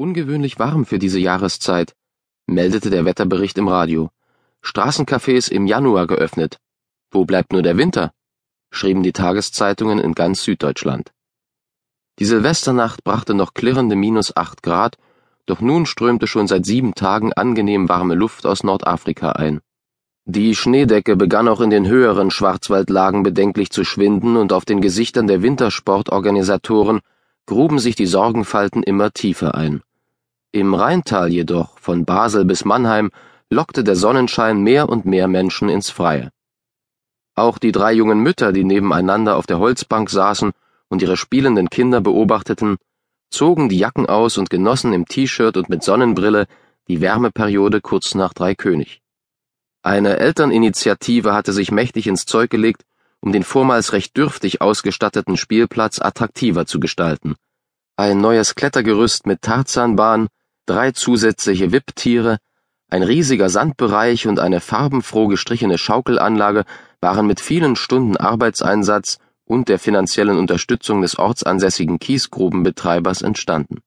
Ungewöhnlich warm für diese Jahreszeit, meldete der Wetterbericht im Radio. Straßencafés im Januar geöffnet. Wo bleibt nur der Winter? schrieben die Tageszeitungen in ganz Süddeutschland. Die Silvesternacht brachte noch klirrende minus acht Grad, doch nun strömte schon seit sieben Tagen angenehm warme Luft aus Nordafrika ein. Die Schneedecke begann auch in den höheren Schwarzwaldlagen bedenklich zu schwinden und auf den Gesichtern der Wintersportorganisatoren gruben sich die Sorgenfalten immer tiefer ein. Im Rheintal jedoch, von Basel bis Mannheim, lockte der Sonnenschein mehr und mehr Menschen ins Freie. Auch die drei jungen Mütter, die nebeneinander auf der Holzbank saßen und ihre spielenden Kinder beobachteten, zogen die Jacken aus und genossen im T-Shirt und mit Sonnenbrille die Wärmeperiode kurz nach Dreikönig. Eine Elterninitiative hatte sich mächtig ins Zeug gelegt, um den vormals recht dürftig ausgestatteten Spielplatz attraktiver zu gestalten. Ein neues Klettergerüst mit Tarzanbahn, drei zusätzliche Wipptiere, ein riesiger Sandbereich und eine farbenfroh gestrichene Schaukelanlage waren mit vielen Stunden Arbeitseinsatz und der finanziellen Unterstützung des ortsansässigen Kiesgrubenbetreibers entstanden.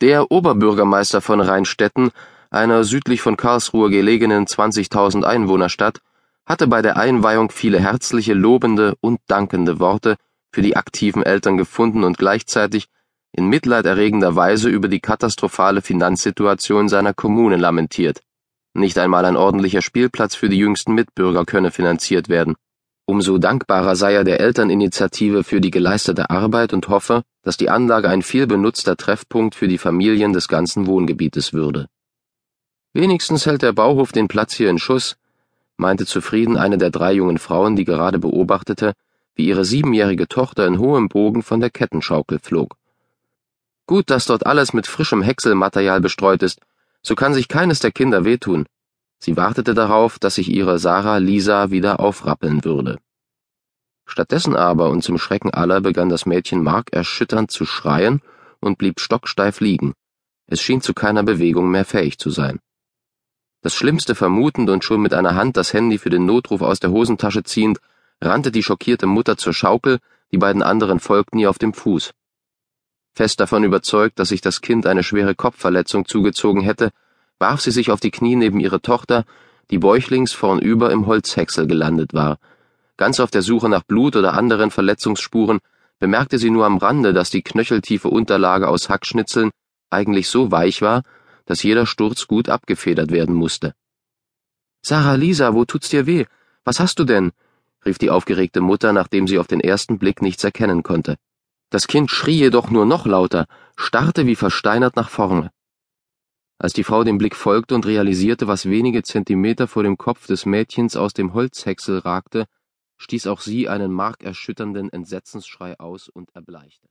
Der Oberbürgermeister von Rheinstetten, einer südlich von Karlsruhe gelegenen 20.000 Einwohnerstadt, hatte bei der Einweihung viele herzliche, lobende und dankende Worte für die aktiven Eltern gefunden und gleichzeitig in mitleiderregender Weise über die katastrophale Finanzsituation seiner Kommune lamentiert. Nicht einmal ein ordentlicher Spielplatz für die jüngsten Mitbürger könne finanziert werden. Umso dankbarer sei er der Elterninitiative für die geleistete Arbeit und hoffe, dass die Anlage ein viel benutzter Treffpunkt für die Familien des ganzen Wohngebietes würde. Wenigstens hält der Bauhof den Platz hier in Schuss, meinte zufrieden eine der drei jungen Frauen, die gerade beobachtete, wie ihre siebenjährige Tochter in hohem Bogen von der Kettenschaukel flog. Gut, dass dort alles mit frischem Häckselmaterial bestreut ist, so kann sich keines der Kinder wehtun. Sie wartete darauf, dass sich ihre Sarah Lisa wieder aufrappeln würde. Stattdessen aber und zum Schrecken aller begann das Mädchen markerschütternd zu schreien und blieb stocksteif liegen. Es schien zu keiner Bewegung mehr fähig zu sein. Das Schlimmste vermutend und schon mit einer Hand das Handy für den Notruf aus der Hosentasche ziehend, rannte die schockierte Mutter zur Schaukel, die beiden anderen folgten ihr auf dem Fuß. Fest davon überzeugt, dass sich das Kind eine schwere Kopfverletzung zugezogen hätte, warf sie sich auf die Knie neben ihre Tochter, die bäuchlings vornüber im Holzhäcksel gelandet war. Ganz auf der Suche nach Blut oder anderen Verletzungsspuren bemerkte sie nur am Rande, dass die knöcheltiefe Unterlage aus Hackschnitzeln eigentlich so weich war, dass jeder Sturz gut abgefedert werden musste. Sarah Lisa, wo tut's dir weh? Was hast du denn? rief die aufgeregte Mutter, nachdem sie auf den ersten Blick nichts erkennen konnte. Das Kind schrie jedoch nur noch lauter, starrte wie versteinert nach vorne. Als die Frau dem Blick folgte und realisierte, was wenige Zentimeter vor dem Kopf des Mädchens aus dem Holzhäcksel ragte, stieß auch sie einen markerschütternden Entsetzensschrei aus und erbleichte.